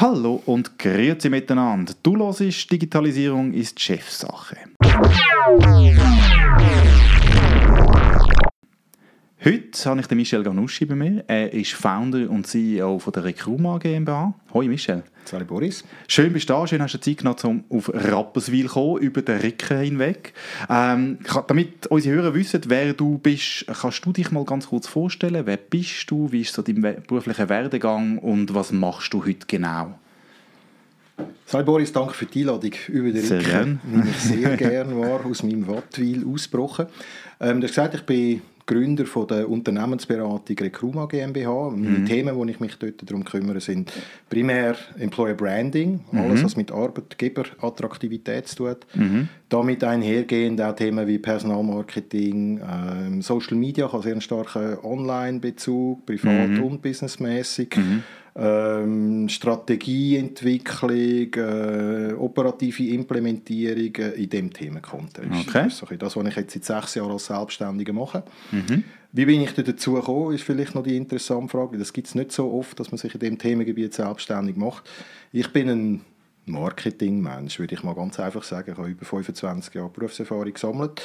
Hallo und grüezi miteinander. Du hörst Digitalisierung ist Chefsache. Heute habe ich den Michel Ganuschi bei mir. Er ist Founder und CEO von der Recruma GmbH. Hoi Michel. Hallo Boris. Schön bist du da, schön hast du Zeit genommen, um auf Rapperswil zu kommen, über den Rücken hinweg. Ähm, damit unsere Hörer wissen, wer du bist, kannst du dich mal ganz kurz vorstellen. Wer bist du, wie ist so dein beruflicher Werdegang und was machst du heute genau? Hallo Boris, danke für die Einladung über den Sehr Rücken, wie ich sehr gerne war, aus meinem Wattwil ausgebrochen. Ähm, du hast gesagt, ich bin Gründer von der Unternehmensberatung Recruma GmbH. Mhm. Die Themen, die ich mich dort darum kümmere, sind primär Employer Branding, mhm. alles was mit Arbeitgeberattraktivität zu tun mhm. Damit einhergehend auch Themen wie Personalmarketing, ähm, Social Media, hat sehr einen starken Online-Bezug, privat mhm. und businessmäßig. Ähm, Strategieentwicklung, äh, operative Implementierung äh, in diesem Themenkontext. Okay. Das ist das, was ich jetzt seit sechs Jahren als Selbstständiger mache. Mhm. Wie bin ich dazu gekommen, ist vielleicht noch die interessante Frage. Das gibt es nicht so oft, dass man sich in dem Themengebiet selbstständig macht. Ich bin ein Marketingmensch, würde ich mal ganz einfach sagen. Ich habe über 25 Jahre Berufserfahrung gesammelt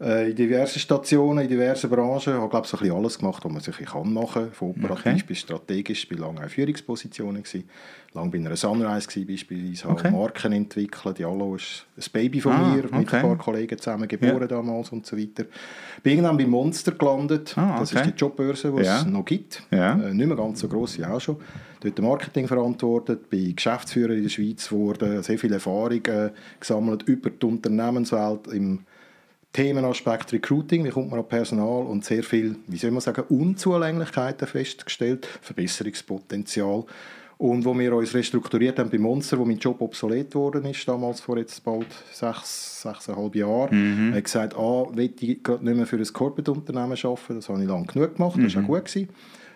äh, in diversen Stationen, in diversen Branchen. Ich habe, glaube ich, so ein bisschen alles gemacht, was man sich kann machen kann. Von operativ okay. bis strategisch, bin lange in Führungspositionen gewesen. Lange bei einer Sunrise gewesen, beispielsweise, okay. habe Marken entwickelt. Diallo ist ein Baby von ah, mir, okay. mit ein paar Kollegen zusammen geboren ja. damals und so weiter. Bin irgendwann bei Monster gelandet. Ah, das ist die Jobbörse, die ja. es noch gibt. Ja. Äh, nicht mehr ganz so gross wie auch schon. Dort Marketing verantwortet, bin Geschäftsführer in der Schweiz geworden, sehr viele Erfahrungen gesammelt über die Unternehmenswelt im Themenaspekt Recruiting, wie kommt man an Personal und sehr viel, wie soll man sagen, Unzulänglichkeiten festgestellt, Verbesserungspotenzial. Und wo wir uns restrukturiert haben bei Monster, wo mein Job obsolet geworden ist, damals vor jetzt bald sechs, sechseinhalb Jahren, mhm. ich gesagt, ah, will ich nicht mehr für ein Corporate-Unternehmen arbeiten, das habe ich lange genug gemacht, das war mhm. auch gut. Gewesen.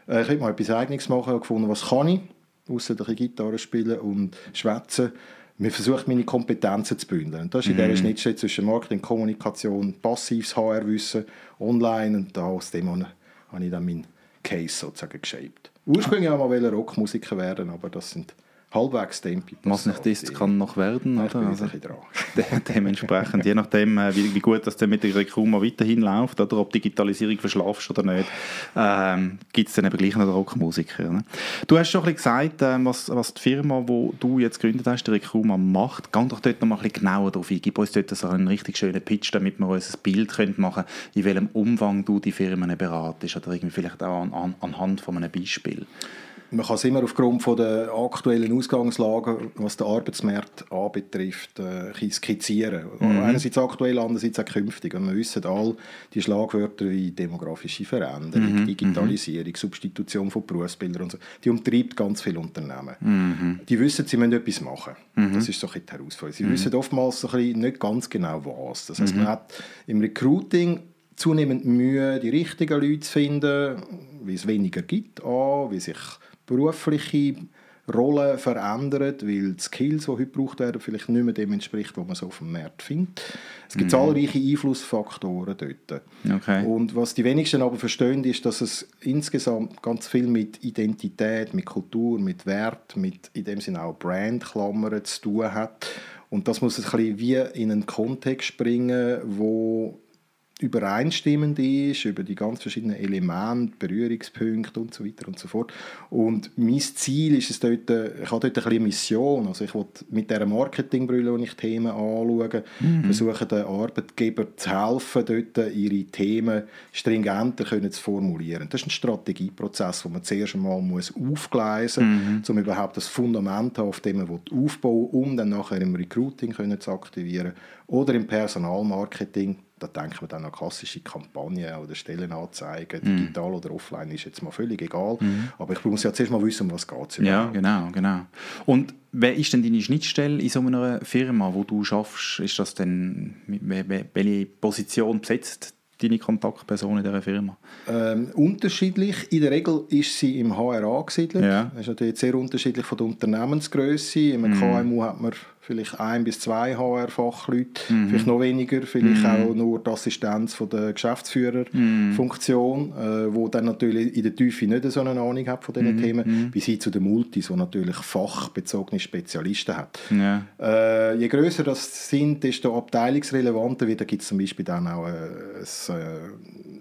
Äh, ich wollte mal etwas Eigenes machen und gefunden, was kann ich, außer Gitarre spielen und schwätzen man versucht, meine Kompetenzen zu bündeln. Und das ist in dieser mhm. Schnittstelle zwischen Marketing, Kommunikation, passives HR-Wissen, online und da aus dem habe ich dann meinen Case sozusagen geshaped. Ursprünglich wollte ich mal Rockmusiker werden, aber das sind halbwegs Tempi. Was nicht ist, kann noch werden. Oder? Also. De dementsprechend, je nachdem, äh, wie, wie gut das dann mit der Rekuma weiterhin läuft, oder ob Digitalisierung verschlafst oder nicht, ähm, gibt es dann eben gleich noch Rockmusiker. Ne? Du hast schon ein bisschen gesagt, ähm, was, was die Firma, die du jetzt gegründet hast, die Rekuma, macht. Geh doch dort noch mal ein bisschen genauer drauf ein. Gib uns dort so einen richtig schönen Pitch, damit wir uns ein Bild können machen können, in welchem Umfang du die Firmen beratest oder irgendwie vielleicht auch an, an, anhand von einem Beispiel man kann es immer aufgrund von der aktuellen Ausgangslage, was den Arbeitsmarkt anbetrifft, äh, skizzieren. Mhm. Einerseits aktuell, andererseits auch künftig. Und wir wissen all die Schlagwörter wie demografische Veränderung, mhm. Digitalisierung, Substitution von Berufsbildern und so, die umtreibt ganz viele Unternehmen. Mhm. Die wissen, sie müssen etwas machen. Mhm. Das ist so ein die Herausforderung. Sie mhm. wissen oftmals so ein nicht ganz genau was. Das heißt, man mhm. hat im Recruiting zunehmend Mühe, die richtigen Leute zu finden, wie es weniger gibt, an, wie sich berufliche Rolle verändert, weil die Skills, die heute gebraucht werden, vielleicht nicht mehr dem entspricht, was man so auf dem Markt findet. Es gibt mhm. zahlreiche Einflussfaktoren dort. Okay. Und was die wenigsten aber verstehen, ist, dass es insgesamt ganz viel mit Identität, mit Kultur, mit Wert, mit in dem Sinne auch Brandklammern zu tun hat. Und das muss ein bisschen wie in einen Kontext bringen, wo übereinstimmend ist über die ganz verschiedenen Elemente, Berührungspunkte und so weiter und so fort. Und mein Ziel ist es dort, ich habe dort ein bisschen Mission, also ich will mit dieser Marketingbrille, wo ich Themen anschaue, mhm. versuchen den Arbeitgeber zu helfen, dort ihre Themen stringenter können zu formulieren. Das ist ein Strategieprozess, wo man zuerst einmal muss aufgleisen muss, mhm. um überhaupt das Fundament auf dem man aufbauen um dann nachher im Recruiting können zu aktivieren oder im Personalmarketing da denkt man dann an klassische Kampagnen oder Stellenanzeigen, mm. digital oder offline, ist jetzt mal völlig egal. Mm. Aber ich muss ja zuerst mal wissen, um was geht es Ja, genau, genau. Und wer ist denn deine Schnittstelle in so einer Firma, wo du schaffst? Ist das denn, welche Position besetzt deine Kontaktperson in dieser Firma? Ähm, unterschiedlich. In der Regel ist sie im HR angesiedelt. Ja. Das ist natürlich sehr unterschiedlich von der Unternehmensgröße. Im Mhm. KMU hat man vielleicht ein bis zwei HR-Fachleute, Mhm. vielleicht noch weniger, vielleicht auch nur die Assistenz von der Geschäftsführerfunktion, Mhm. äh, wo dann natürlich in der Tiefe nicht so eine Ahnung hat von diesen Mhm. Themen, bis hin zu den Multis, wo natürlich fachbezogene Spezialisten hat. Ja. Äh, je größer das sind, desto abteilungsrelevanter wird. Da gibt es zum Beispiel dann auch äh, ein, äh,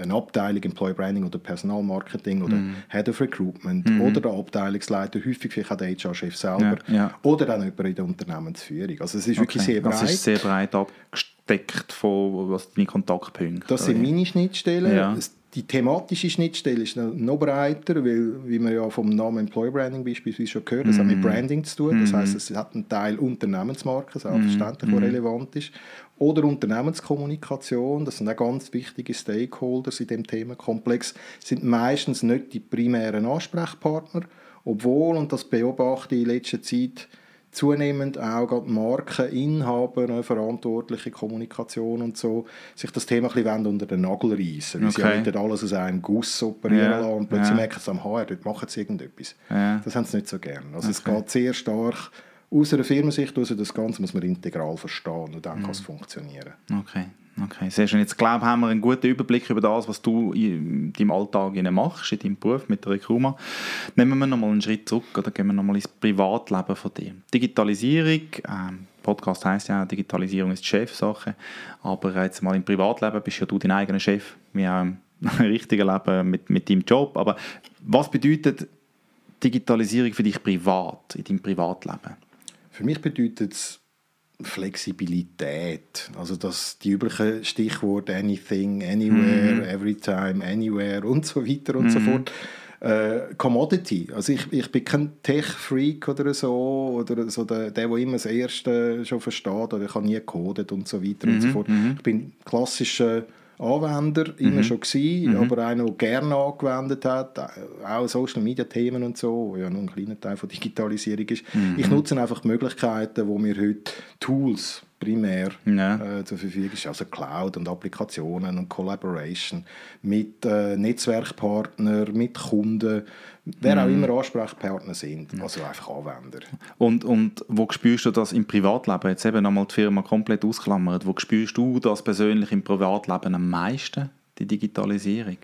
eine Abteilung Employee Branding oder Personalmarketing oder Mhm. Head of Recruitment oder der Abteilungsleiter, häufig vielleicht auch der HR-Chef selber Ja, ja. oder dann jemand in der Unternehmensführung. Also es ist wirklich Okay. sehr breit. Also es ist sehr breit abgesteckt von was deine Kontaktpunkte. Das sind meine Schnittstellen. Ja. Die thematische Schnittstelle ist noch- breiter, weil, wie man ja vom Namen Employer Branding beispielsweise schon gehört, das hat Mhm. mit Branding zu tun. Das heißt, es hat einen Teil Unternehmensmarke, selbstverständlich, Mhm. der relevant ist. Oder Unternehmenskommunikation, das sind auch ganz wichtige Stakeholders in dem Themenkomplex, sind meistens nicht die primären Ansprechpartner, obwohl, und das beobachte ich in letzter Zeit, zunehmend auch Markeninhaber, ne, verantwortliche Kommunikation und so, sich das Thema ein bisschen unter den Nagel reissen. Weil sie Okay. ja wollen alles aus einem Guss operieren Ja, lassen und plötzlich ja. merken sie am HR, dort machen sie irgendetwas. Ja. Das haben sie nicht so gern. Also es Okay. geht sehr stark aus einer Firmensicht, aus das Ganze muss man integral verstehen und dann kann Mhm. es funktionieren. Okay, okay, sehr schön. Jetzt glaube ich, haben wir einen guten Überblick über das, was du in deinem Alltag machst, in deinem Beruf mit der Rekruma. Nehmen wir nochmal einen Schritt zurück oder gehen wir nochmal ins Privatleben von dir. Digitalisierung, ähm, Podcast heißt ja, Digitalisierung ist die Chefsache, aber jetzt mal im Privatleben bist ja du dein eigener Chef, wie auch im richtigen Leben mit, mit deinem Job. Aber was bedeutet Digitalisierung für dich privat, in deinem Privatleben? Für mich bedeutet es Flexibilität. Also das, die üblichen Stichworte anything, anywhere, Mhm. everytime, anywhere und so weiter und so fort. Äh, Commodity. Also ich, ich bin kein Tech-Freak oder so, oder so der, der, der immer das Erste schon versteht, oder ich habe nie gecodet und so weiter und so fort. Ich bin klassischer Anwender immer schon gewesen, aber einer, der gerne angewendet hat, auch Social-Media-Themen und so, wo ja nur ein kleiner Teil von Digitalisierung ist. Ich nutze einfach die Möglichkeiten, wo mir heute Tools primär Ja. äh, zur Verfügung ist, also Cloud und Applikationen und Collaboration mit äh, Netzwerkpartnern, mit Kunden, wer auch immer Ansprechpartner sind, also einfach Anwender. Und, und wo spürst du das im Privatleben? Jetzt eben nochmal die Firma komplett ausklammert. Wo spürst du das persönlich im Privatleben am meisten, die Digitalisierung?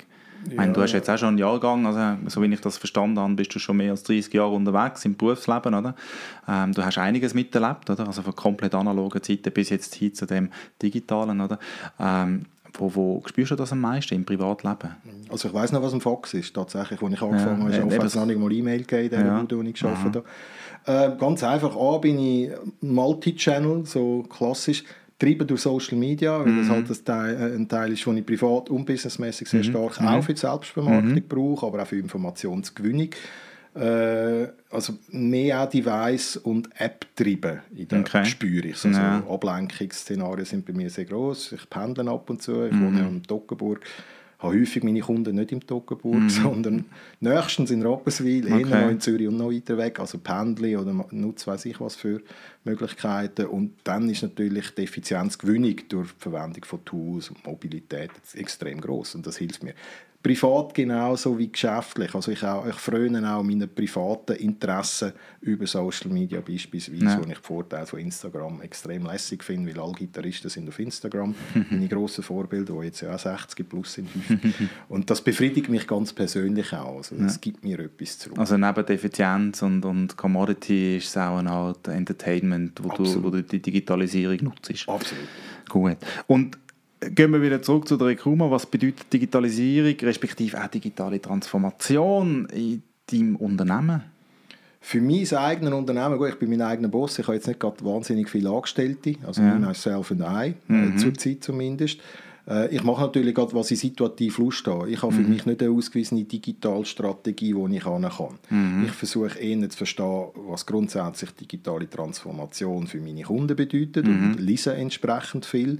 Ich meine, du hast jetzt auch schon einen Jahrgang, also so wie ich das verstanden habe, bist du schon mehr als 30 Jahre unterwegs im Berufsleben, oder? Ähm, du hast einiges miterlebt, oder? Also von komplett analogen Zeiten bis jetzt hin zu dem digitalen, oder? Ähm, wo, wo spürst du das am meisten im Privatleben? Also ich weiß noch, was ein Fax ist, tatsächlich. Als ich angefangen habe, ja, habe eben ich noch nicht mal E-Mail gegeben, in der Ja. Bude, wo ich gearbeitet habe. Äh, ganz einfach, A, bin ich Multi-Channel, so klassisch, getrieben durch Social Media, weil das halt ein Teil, äh, ein Teil ist, den ich privat und businessmäßig sehr stark auch für die Selbstvermarktung brauche, aber auch für Informationsgewinnung. Äh, also mehr auch Device- und App-trieben in der Okay. spüre ich. Also Ja. Ablenkungsszenarien sind bei mir sehr groß. Ich pendle ab und zu. Ich wohne ja in Toggenburg. Habe häufig meine Kunden nicht im Toggenburg, sondern nächstens in Rapperswil, eher Okay. noch in Zürich und noch weiter weg. Also pendle oder nutze weiß ich was für Möglichkeiten. Und dann ist natürlich die Effizienzgewinnung durch die Verwendung von Tools und Mobilität extrem groß und das hilft mir. Privat genauso wie geschäftlich. Also ich, auch, ich fröne auch meine privaten Interessen über Social Media beispielsweise, Ja. wo ich die Vorteile von Instagram extrem lässig finde, weil alle Gitarristen sind auf Instagram. meine grossen Vorbilder, die jetzt ja auch 60 plus sind. Und das befriedigt mich ganz persönlich auch. Also das gibt mir etwas zurück. Also neben der Effizienz und, und Commodity ist es auch eine Art Entertainment, wo du, wo du die Digitalisierung nutzt. Absolut. Gut. Und gehen wir wieder zurück zu der Rekruma. Was bedeutet Digitalisierung, respektive auch digitale Transformation in deinem Unternehmen? Für mein eigenes Unternehmen, gut, ich bin mein eigener Boss, ich habe jetzt nicht gerade wahnsinnig viele Angestellte, also Ja. ja. myself and I, äh, zurzeit zumindest. Äh, ich mache natürlich gerade, was ich situativ Lust habe. Ich habe für mich nicht eine ausgewiesene Digitalstrategie, die ich kann. Ich versuche eher zu verstehen, was grundsätzlich digitale Transformation für meine Kunden bedeutet und lese entsprechend viel.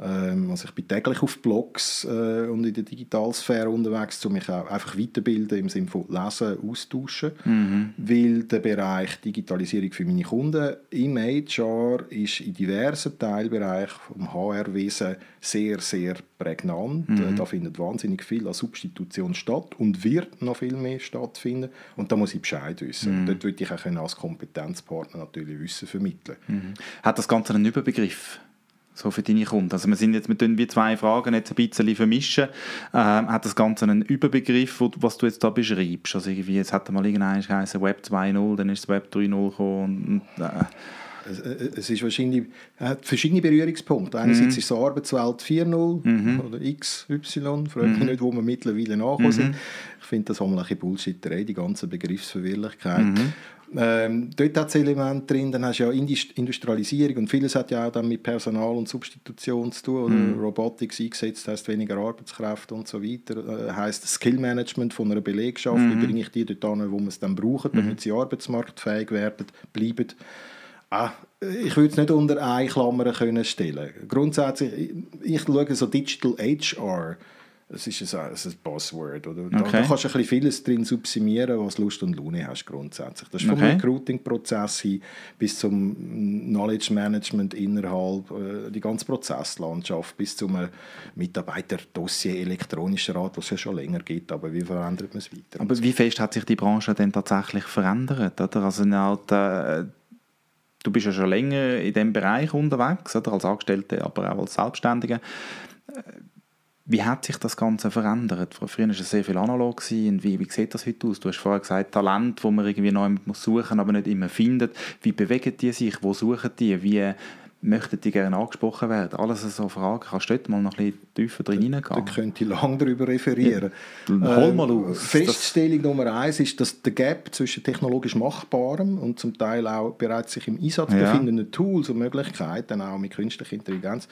Ähm, also ich bin täglich auf Blogs äh, und in der Digitalsphäre unterwegs, um mich auch einfach weiterbilden im Sinne von Lesen, Austauschen, weil der Bereich Digitalisierung für meine Kunden im HR ist in diversen Teilbereichen vom HR-Wesen sehr, sehr sehr prägnant. Mhm. Da findet wahnsinnig viel an Substitution statt und wird noch viel mehr stattfinden. Und da muss ich Bescheid wissen. Mhm. Dort würde ich auch als Kompetenzpartner natürlich Wissen vermitteln. Mhm. Hat das Ganze einen Überbegriff? so für deine Kunden? Also wir sind jetzt, wir wie zwei Fragen jetzt ein bisschen vermischen. Ähm, hat das Ganze einen Überbegriff, was du jetzt da beschreibst? Also irgendwie, jetzt hat mal irgendein geheißen Web 2.0, dann ist das Web 3.0 gekommen und, äh. Es ist wahrscheinlich hat verschiedene Berührungspunkte. Einerseits mhm. ist es Arbeitswelt 4.0 mhm. oder XY, frage mich mhm. nicht, wo wir mittlerweile nachkommen mhm. sind. Ich finde das auch mal ein bisschen Bullshit, die ganze Begriffsverwirrlichkeit. Mhm. Ähm, dort hat es Elemente drin, dann hast du ja Industrialisierung und vieles hat ja auch dann mit Personal und Substitution zu tun. Oder mm. Robotics eingesetzt heißt weniger Arbeitskräfte und so weiter. Äh, heißt Skillmanagement von einer Belegschaft, mm. wie mhm. bringe ich die dort an, wo man es dann braucht, damit mm. sie arbeitsmarktfähig werden, bleiben. Ah, ich würde es nicht unter eine Klammer können stellen. Grundsätzlich, ich, ich schaue so Digital HR es ist ein, ein Buzzword. Oder? Da, okay. da kannst du ein bisschen vieles drin subsumieren, was Lust und Laune hast grundsätzlich. Das ist vom okay. Recruiting-Prozess hin bis zum Knowledge Management innerhalb, äh, die ganze Prozesslandschaft, bis zum Mitarbeiter-Dossier elektronischer Art, was es ja schon länger gibt, aber wie verändert man es weiter? Aber wie fest hat sich die Branche denn tatsächlich verändert? Oder? Also halt, äh, du bist ja schon länger in diesem Bereich unterwegs, oder? als Angestellte, aber auch als Selbstständige wie hat sich das Ganze verändert? Früher war es sehr viel analog. Und wie, wie sieht das heute aus? Du hast vorher gesagt, Talent, wo man irgendwie neu suchen muss, aber nicht immer findet. Wie bewegen die sich? Wo suchen die? Wie möchten die gerne angesprochen werden? Alles so Fragen. Kannst du dort mal noch ein bisschen tiefer drin hineingehen? Da könnte ich lange darüber referieren. Ja, hol mal ähm, aus. Feststellung Nummer eins ist, dass der Gap zwischen technologisch Machbarem und zum Teil auch bereits sich im Einsatz ja. befindenden Tools und Möglichkeiten, auch mit künstlicher Intelligenz,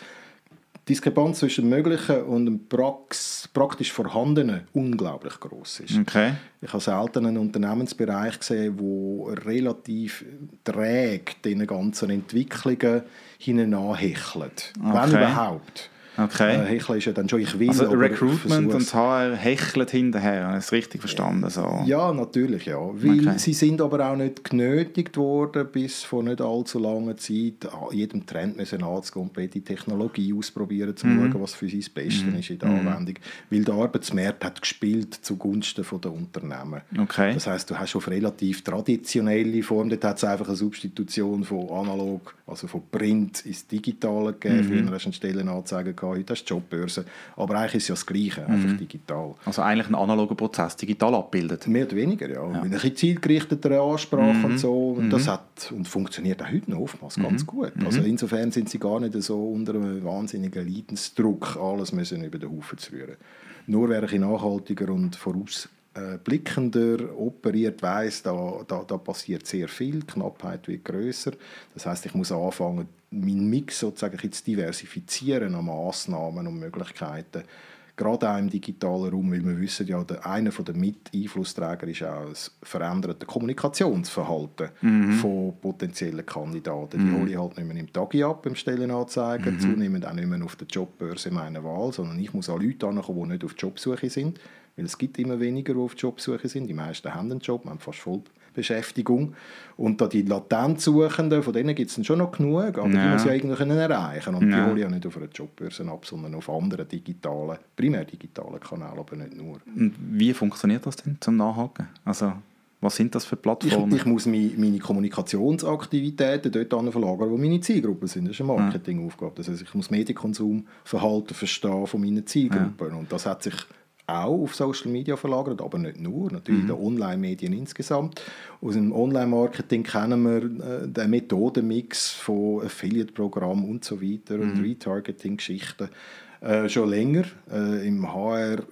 Diskrepanz zwischen dem Möglichen und dem Prax praktisch Vorhandenen unglaublich groß ist. Okay. Ich habe selten einen Unternehmensbereich gesehen, wo relativ träge diesen ganzen Entwicklungen hineinhechelt. Okay. Wenn überhaupt. Okay. Äh, Hecheln ist ja dann schon, ich will. Also Recruitment und HR hecheln hinterher, habe ich es richtig verstanden? So. Ja, natürlich, ja. Weil okay. sie sind aber auch nicht genötigt worden, bis vor nicht allzu langer Zeit jedem Trend müssen anzugehen und die Technologie ausprobieren, zu mhm. schauen, was für sie das Beste mhm. ist in der mhm. Anwendung. Weil der Arbeitsmarkt hat gespielt zugunsten der Unternehmen. Okay. Das heißt, du hast auf relativ traditionelle Form, dort hat es einfach eine Substitution von analog, also von Print ins Digitale gegeben. Mhm. Früher hast du eine Stellenanzeige gehabt, heute hast du Jobbörse. Aber eigentlich ist es ja das Gleiche, mhm. einfach digital. Also eigentlich ein analoger Prozess digital abbildet? Mehr oder weniger, ja. ja. Mit ein zielgerichteter Ansprache mhm. und so. Und das mhm. hat und funktioniert auch heute noch oftmals mhm. ganz gut. Mhm. Also insofern sind sie gar nicht so unter einem wahnsinnigen Leidensdruck, alles müssen über den Haufen zu rühren. Nur wer ein nachhaltiger und voraus blickender operiert, weiß, da, da, da passiert sehr viel, die Knappheit wird größer. Das heißt, ich muss anfangen, meinen Mix sozusagen zu diversifizieren an Massnahmen und Möglichkeiten, gerade auch im digitalen Raum, weil wir wissen ja, der, einer der Miteinflussträger ist auch das veränderte Kommunikationsverhalten mhm. von potenziellen Kandidaten. Die mhm. hole ich halt nicht mehr im Tagi ab, im Stellenanzeigen, mhm. zunehmend auch nicht mehr auf der Jobbörse meiner Wahl, sondern ich muss an Leute ankommen, die nicht auf Jobsuche sind, weil es gibt immer weniger, die auf Jobsuche sind. Die meisten haben einen Job, haben fast voll Beschäftigung. Und da die Latenzsuchenden, von denen gibt es schon noch genug, aber ja. die muss ja irgendwie erreichen. Und ja. die hole ich ja nicht auf einer Jobbörse ab, sondern auf anderen digitalen, primär digitalen Kanälen, aber nicht nur. Und wie funktioniert das denn zum Nachhaken? Also was sind das für Plattformen? Ich, ich muss meine, Kommunikationsaktivitäten dort verlagern, wo meine Zielgruppen sind. Das ist eine Marketingaufgabe. Das heißt, ich muss Medienkonsumverhalten verstehen von meinen Zielgruppen. Ja. Und das hat sich auch auf Social Media verlagert, aber nicht nur, natürlich mhm. in den Online-Medien insgesamt. Aus dem Online-Marketing kennen wir äh, den Methodenmix von Affiliate-Programmen und so weiter mhm. und Retargeting-Geschichten. Äh, schon länger. Äh, Im HR äh,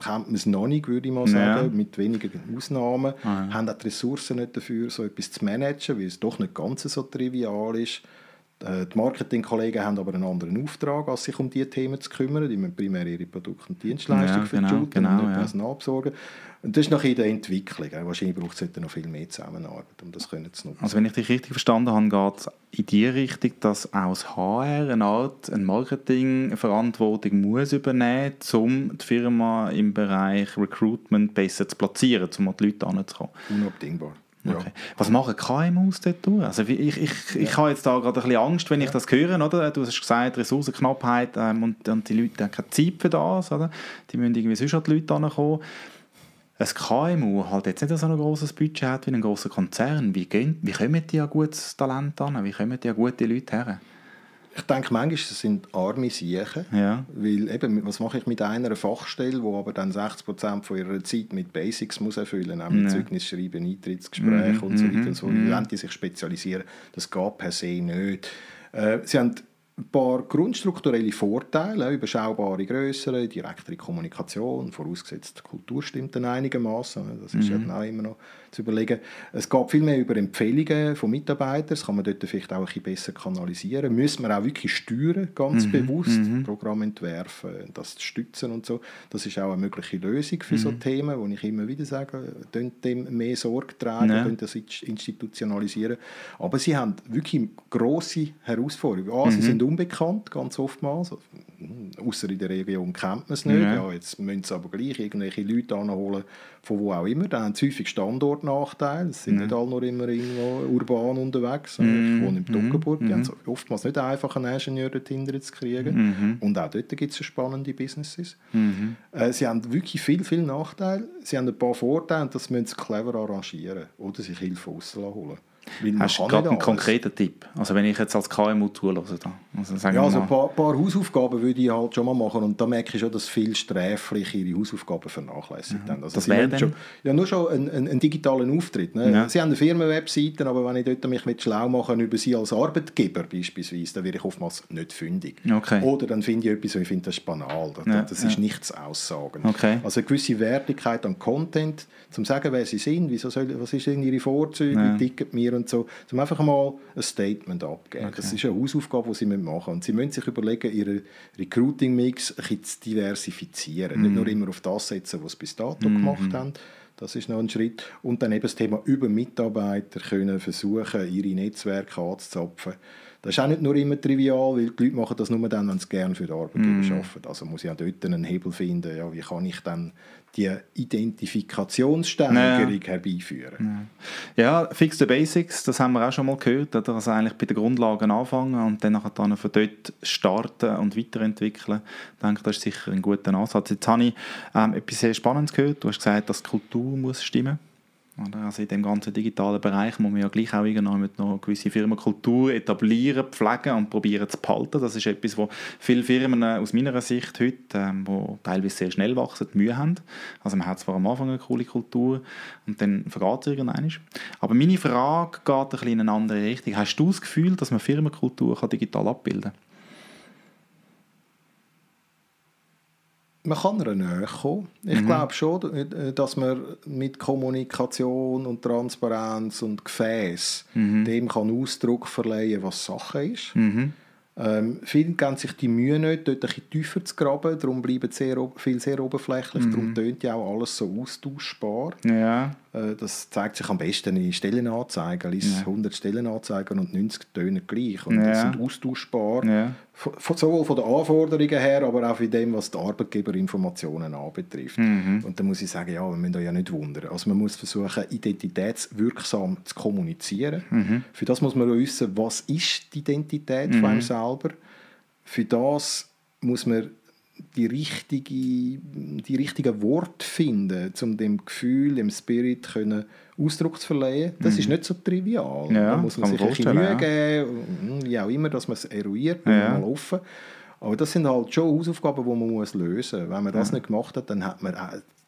kennt man es noch nicht, würde ich mal sagen, ja. mit wenigen Ausnahmen. Ah, ja. Haben auch die Ressourcen nicht dafür, so etwas zu managen, weil es doch nicht ganz so trivial ist. Äh, die Marketingkollegen haben aber einen anderen Auftrag, als sich um diese Themen zu kümmern. Die müssen primär ihre Produkte und Dienstleistungen ja, genau, genau, und nicht ja. Personal besorgen. Und das ist noch in der Entwicklung. Wahrscheinlich braucht es noch viel mehr Zusammenarbeit, um das können zu nutzen. Also wenn ich dich richtig verstanden habe, geht es in die Richtung, dass auch das HR eine Art eine Marketingverantwortung muss übernehmen muss, um die Firma im Bereich Recruitment besser zu platzieren, um an die Leute heranzukommen. Unabdingbar. Okay. Ja. Was machen KMUs dort? Also ich, ich, ich ja. habe jetzt da gerade ein bisschen Angst, wenn ich das höre. Oder? Du hast gesagt, Ressourcenknappheit ähm, und, und, die Leute haben keine Zeit für das. Oder? Die müssen irgendwie sonst an die Leute herankommen. Ein KMU halt jetzt nicht so ein großes Budget hat wie ein großer Konzern. Wie, gehen, wie kommen die an gutes Talent an? Wie kommen die an gute Leute her? Ich denke manchmal, sind arme Siechen. Ja. Weil eben, was mache ich mit einer Fachstelle, die aber dann 60% von ihrer Zeit mit Basics muss erfüllen muss, nämlich ja. Zeugnis schreiben, Eintrittsgespräche mhm. und so weiter und so. Mhm. Wenn die sich spezialisieren, das geht per se nicht. Äh, sie haben ein paar grundstrukturelle Vorteile, überschaubare Größe, direktere Kommunikation, vorausgesetzt die Kultur stimmt dann einigermaßen. Das ist mhm. ja auch immer noch zu überlegen. Es geht viel mehr über Empfehlungen von Mitarbeitern, das kann man dort vielleicht auch ein bisschen besser kanalisieren. Müssen wir auch wirklich steuern, ganz mhm. bewusst, mhm. Programm entwerfen, das stützen und so. Das ist auch eine mögliche Lösung für mhm. so Themen, wo ich immer wieder sage, dem mehr Sorge tragen, ja. das institutionalisieren. Aber sie haben wirklich grosse Herausforderungen. A, sie mhm. sind unbekannt, ganz oftmals. Außer in der Region kennt man es nicht. Ja. ja. jetzt müssen sie aber gleich irgendwelche Leute anholen, von wo auch immer. Dann haben sie häufig Standortnachteile. Sie sind mhm. nicht alle nur immer irgendwo urban unterwegs. Mhm. Ich wohne in Toggenburg. Mhm. Die haben es oftmals nicht einfach, einen Ingenieur dorthin zu kriegen. Mhm. Und auch dort gibt es spannende Businesses. Mhm. Äh, sie haben wirklich viel, viel Nachteile. Sie haben ein paar Vorteile und das müssen sie clever arrangieren. Oder sich Hilfe holen. Hast du gerade einen konkreten Tipp? Also wenn ich jetzt als KMU zulasse. Da. Also ja, also ein paar, paar, Hausaufgaben würde ich halt schon mal machen und da merke ich schon, dass viele sträflich ihre Hausaufgaben vernachlässigt haben. Also das wäre schon, Ja, nur schon einen, einen, einen digitalen Auftritt. Ne? Ja. Sie haben eine Firmenwebseite, aber wenn ich dort mich mit schlau machen über Sie als Arbeitgeber beispielsweise, dann werde ich oftmals nicht fündig. Okay. Oder dann finde ich etwas, und ich finde das banal. Das, ja, das ist ja. nichts aussagen. Okay. Also eine gewisse Wertigkeit an Content, zum sagen, wer sie sind, wieso soll, was ist denn ihre Vorzüge, wie ticken mir und so. Um einfach mal ein Statement abgeben. Okay. Das ist eine Hausaufgabe, die sie machen müssen. Und sie müssen sich überlegen, ihren Recruiting-Mix zu diversifizieren. Mm. Nicht nur immer auf das setzen, was sie bis dato mm. gemacht haben. Das ist noch ein Schritt. Und dann eben das Thema über Mitarbeiter können versuchen, ihre Netzwerke anzuzapfen. Das ist auch nicht nur immer trivial, weil die Leute machen das nur dann, wenn sie gerne für die Arbeitgeber mm. arbeiten. Also muss ich auch dort einen Hebel finden, ja, wie kann ich dann die Identifikationssteigerung ja. herbeiführen. Ja. ja, fix the basics, das haben wir auch schon mal gehört, oder? also eigentlich bei den Grundlagen anfangen und dann nachher dann von dort starten und weiterentwickeln. Ich denke, das ist sicher ein guter Ansatz. Jetzt habe ich ähm, etwas sehr Spannendes gehört. Du hast gesagt, dass die Kultur muss stimmen also in dem ganzen digitalen Bereich muss man ja gleich auch irgendwann noch eine gewisse Firmenkultur etablieren, pflegen und probieren zu behalten. Das ist etwas, wo viele Firmen aus meiner Sicht heute, ähm, wo teilweise sehr schnell wachsen, Mühe haben. Also man hat zwar am Anfang eine coole Kultur und dann vergeht es irgendwann. Aber meine Frage geht ein bisschen in eine andere Richtung. Hast du das Gefühl, dass man Firmenkultur digital abbilden kann? Man kann ihr näher kommen. Ich mhm. glaube schon, äh, dass man mit Kommunikation und Transparenz und Gefäß mhm. dem kann Ausdruck verleihen, was Sache ist. Mhm. Ähm, viele geben sich die Mühe nicht, dort ein bisschen tiefer zu graben, darum bleiben sehr, viel sehr oberflächlich, mhm. darum tönt ja auch alles so austauschbar. Ja. Äh, das zeigt sich am besten in Stellenanzeigen. Lies ja. 100 Stellenanzeigen und 90 tönen gleich. Und ja. die sind austauschbar, ja. sowohl von den Anforderungen her, aber auch von dem, was die Arbeitgeberinformationen anbetrifft. Mhm. Und da muss ich sagen, ja, wir müssen ja nicht wundern. Also man muss versuchen, identitätswirksam zu kommunizieren. Mhm. Für das muss man wissen, was ist die Identität mhm. von einem selber. Für das muss man die, richtige, die richtigen Worte finden, um dem Gefühl, dem Spirit können Ausdruck zu verleihen. Das mhm. ist nicht so trivial. Ja, da muss man sich ein bisschen Mühe geben, wie auch immer, dass man es eruiert, ja. mal offen. Aber das sind halt schon Hausaufgaben, die man muss lösen muss. Wenn man das ja. nicht gemacht hat, dann hat man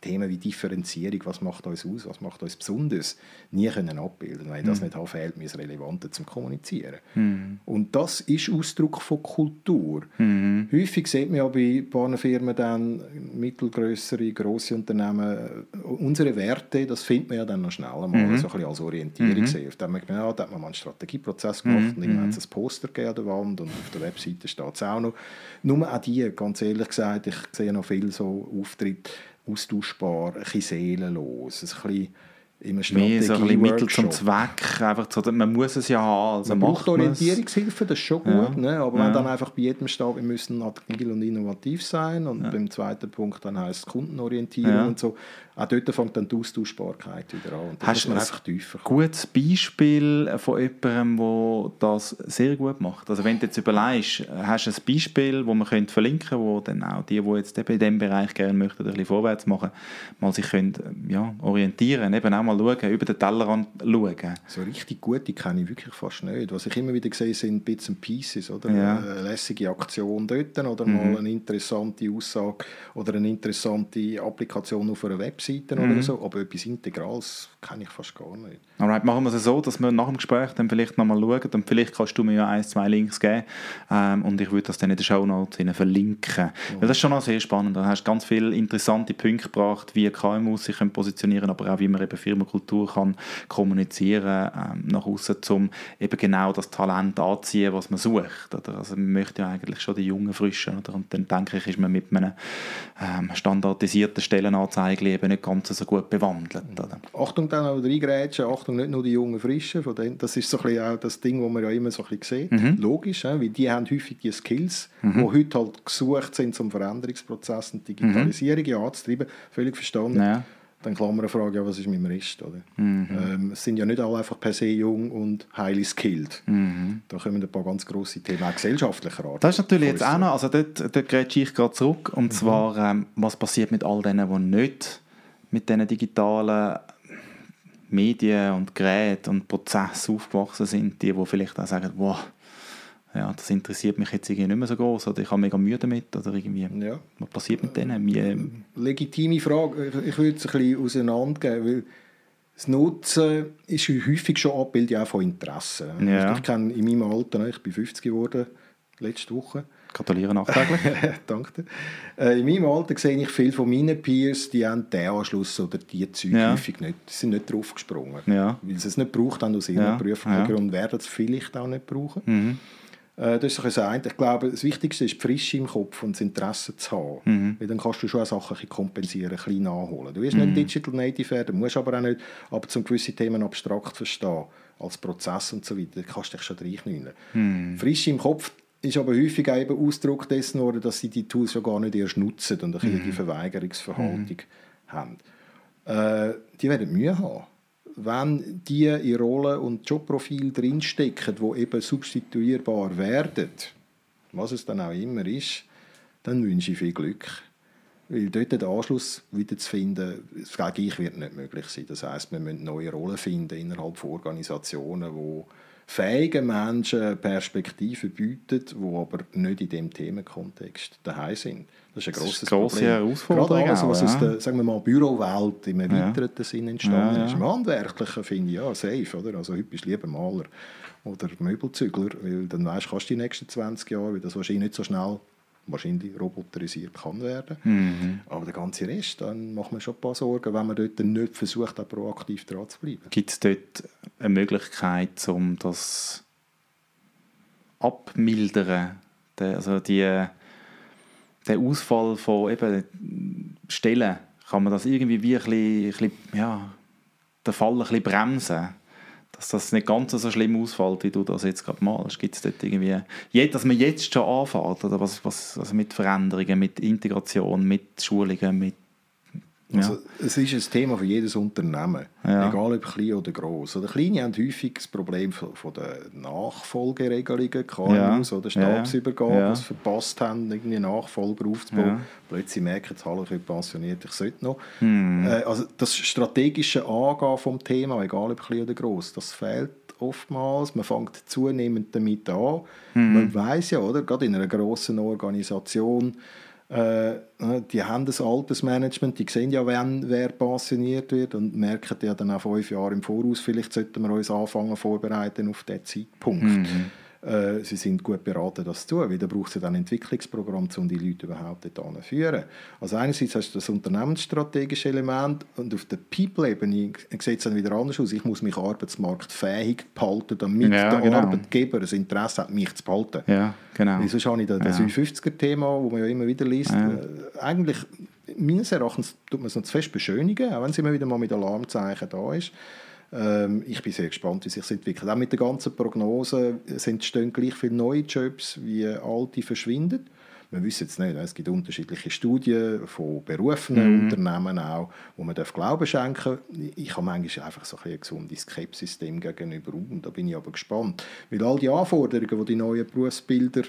Themen wie Differenzierung, was macht uns aus, was macht uns besonders, nie können abbilden. Wenn ich das mhm. nicht habe, fehlt mir das Relevante zum Kommunizieren. Mhm. Und das ist Ausdruck von Kultur. Mhm. Häufig sieht man ja bei paar Firmen dann, mittelgrößere, grosse Unternehmen, unsere Werte, das findet man ja dann noch schnell mal mhm. so ein bisschen als Orientierung mhm. sehen. Da hat man, ja, da hat man mal einen Strategieprozess gemacht mhm. und irgendwann hat es ein Poster an der Wand und auf der Webseite steht es auch noch. Nur auch die, ganz ehrlich gesagt, ich sehe noch viel so Auftritte, austauschbar, ein bisschen seelenlos, ein bisschen Mehr so ein bisschen Mittel zum Zweck, einfach so, man muss es ja haben, also man braucht. Orientierungshilfe, das ist schon gut, Ja. ne? aber Ja. wenn dann einfach bei jedem steht, wir müssen agil und innovativ sein und beim zweiten Punkt dann heisst es Kundenorientierung Ja. und so, auch dort fängt dann die Austauschbarkeit wieder an und Hast du einfach tiefer kommen. gutes Beispiel von jemandem, der das sehr gut macht? Also wenn du jetzt überlegst, hast du ein Beispiel, das man könnte verlinken könnte, wo dann auch die, die jetzt in diesem Bereich gerne möchten, ein bisschen vorwärts machen, mal sich können, ja, orientieren, eben auch mal schauen, über den Tellerrand schauen. So richtig gute kenne ich wirklich fast nicht. Was ich immer wieder sehe, sind Bits and Pieces, oder? Ja. Mhm. Eine lässige Aktion dort oder mal eine interessante Aussage oder eine interessante Applikation auf einer Webseite Mhm. oder so, aber etwas Integrales kenne ich fast gar nicht. Alright, machen wir es so, dass wir nach dem Gespräch dann vielleicht nochmal schauen und vielleicht kannst du mir ja ein, zwei Links geben ähm, und ich würde das dann in den Shownotes Ihnen verlinken. Weil das ist schon noch sehr spannend. Da hast du ganz viele interessante Punkte gebracht, wie KMUs sich können positionieren aber auch wie man eben Firmenkultur kann kommunizieren ähm, nach außen, um eben genau das Talent anzuziehen, was man sucht. Oder? Also man möchte ja eigentlich schon die jungen Frischen. Oder? Und dann denke ich, ist man mit einem ähm, standardisierten Stellenanzeigen eben nicht ganz so gut bewandelt. Oder? Achtung dann auch reingrätschen, Achtung nicht nur die jungen Frischen, von denen, das ist so ein bisschen auch das Ding, das man ja immer so ein bisschen sieht, Mhm. logisch, weil die haben häufig die Skills, die heute halt gesucht sind, zum Veränderungsprozess und Digitalisierung ja anzutreiben, völlig verstanden. Mhm. Ja. Dann kann man eine Frage, ja, was ist mit dem Rest? Oder? Mhm. Ähm, es sind ja nicht alle einfach per se jung und highly skilled. Mhm. Da kommen ein paar ganz grosse Themen, auch gesellschaftlicher Art. Das ist natürlich jetzt auch noch, also dort, dort grätsche ich gerade zurück, und zwar, ähm, was passiert mit all denen, die nicht mit diesen digitalen Medien und Geräten und Prozessen aufgewachsen sind, die, die vielleicht auch sagen, wow, ja, das interessiert mich jetzt irgendwie nicht mehr so groß oder ich habe mega Mühe damit oder irgendwie, Ja. was passiert mit denen? Wie, legitime Frage. Ich- würde es ein bisschen auseinandergeben, weil das Nutzen ist häufig schon Abbild auch von Interessen. Ja. Ich kenne in meinem Alter, ne, ich bin 50 geworden, letzte Woche. gratuliere nachträglich. Danke. Äh, in meinem Alter sehe ich viel von meinen Peers, die haben den Anschluss oder die Züge Ja. häufig nicht. Die sind nicht drauf gesprungen. Ja. Weil sie es nicht braucht haben aus ihrem Ja, beruflichen ja. Grund, werden es vielleicht auch nicht brauchen. Mhm. Äh, Das ist das eine. Ich glaube, das Wichtigste ist, die Frische im Kopf und das Interesse zu haben. Mhm. Weil dann kannst du schon auch Sachen ein kompensieren, ein bisschen nachholen. Du wirst nicht Digital Native werden, musst aber auch nicht, aber zum gewisse Themen abstrakt verstehen, als Prozess und so weiter, dann kannst du dich schon reinknüllen. Mhm. Frische im Kopf ist aber häufig auch eben Ausdruck dessen worden, dass sie die Tools ja gar nicht erst nutzen und ein bisschen Mhm. Verweigerungsverhaltung haben. Äh, die werden Mühe haben. Wenn die in Rollen und Jobprofil drinstecken, die eben substituierbar werden, was es dann auch immer ist, dann wünsche ich viel Glück. Weil dort den Anschluss wieder zu finden, das sage ich, wird nicht möglich sein. Das heißt, wir müssen neue Rollen finden innerhalb von Organisationen, die fähigen Menschen Perspektiven bieten, die aber nicht in dem Themenkontext daheim sind. Das ist ein Das ist grosses eine. Herausforderung Gerade alles, was ja. aus der sagen wir mal, Bürowelt im erweiterten Sinn entstanden Ja, ja. ist. Im Handwerklichen finde ich ja safe. Oder? Also heute bist du lieber Maler oder Möbelzügler, weil dann weißt, kannst du die nächsten 20 Jahre, weil das wahrscheinlich nicht so schnell wahrscheinlich roboterisiert kann werden. Mhm. Aber der ganze Rest, dann macht man schon ein paar Sorgen, wenn man dort nicht versucht, auch proaktiv dran zu bleiben. Gibt es dort eine Möglichkeit, um das abmildern? Der, also die, der Ausfall von eben Stellen, kann man das irgendwie wie ein bisschen, ein bisschen, ja, den Fall ein bisschen bremsen? Dass das nicht ganz so schlimm ausfällt, wie du das jetzt gerade malst. Gibt es dort irgendwie, dass man jetzt schon anfängt, oder was, was, also mit Veränderungen, mit Integration, mit Schulungen, mit ja. Also, es ist ein Thema für jedes Unternehmen, Ja. egal ob klein oder groß. Oder Kleine haben häufig das Problem von, von den Nachfolgeregelungen, KMUs Ja. oder Ja, ja. Stabsübergaben, Ja. die verpasst haben, irgendwie einen Nachfolger aufzubauen. Ja. Plötzlich merken sie, hallo, ich bin pensioniert, ich sollte noch. Hm. Äh, also das strategische Angehen vom Thema, egal ob klein oder groß, das fehlt oftmals. Man fängt zunehmend damit an. Hm. Man weiß ja, oder, gerade in einer grossen Organisation, äh, die haben ein altes Management, die sehen ja, wenn wer pensioniert wird und merken ja dann auch fünf Jahre im Voraus, vielleicht sollten wir uns anfangen vorbereiten auf diesen Zeitpunkt. Mhm. Äh, sie sind gut beraten, das zu tun, weil da braucht es ja dann ein Entwicklungsprogramm, um die Leute überhaupt dort zu führen. Also einerseits hast du das unternehmensstrategische Element und auf der People-Ebene sieht es dann wieder anders aus. Ich muss mich arbeitsmarktfähig behalten, damit Ja, der genau. Arbeitgeber ein Interesse hat, mich zu behalten. Ja, genau. Weil sonst habe ich das Ja. 50er-Thema, das man ja immer wieder liest. Ja. Äh, eigentlich meines Erachtens tut man es noch zu fest beschönigen, auch wenn es immer wieder mal mit Alarmzeichen da ist. Ähm, ich bin sehr gespannt, wie sich entwickelt. Auch mit der ganzen Prognose es entstehen gleich viele neue Jobs, wie alte verschwinden. Wir wissen jetzt nicht, es gibt unterschiedliche Studien von berufenen mhm. Unternehmen auch, wo man darf Glauben schenken Ich habe manchmal einfach so ein eine gesunde Skepsis dem gegenüber und da bin ich aber gespannt. Weil all die Anforderungen, die die neuen Berufsbilder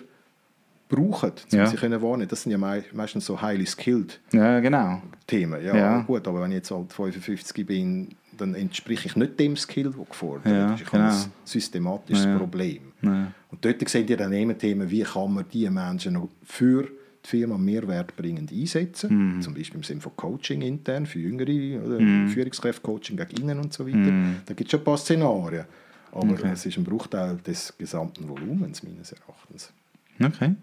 brauchen, um ja. sie können wahrnehmen. Das sind ja meistens so highly skilled ja, genau. Themen. Ja, ja, gut, aber wenn ich jetzt halt 55 bin, dann entspreche ich nicht dem Skill, der gefordert ja, ist. Ich genau. habe ein systematisches ja. Problem. Ja. Und dort seht ihr dann eben Themen, wie kann man diese Menschen noch für die Firma mehrwertbringend einsetzen, mhm. zum Beispiel im Sinne von Coaching intern für Jüngere oder mhm. Führungskräfte-Coaching gegen innen und so weiter. Mhm. Da gibt es schon ein paar Szenarien, aber okay. es ist ein Bruchteil des gesamten Volumens meines Erachtens. Okay.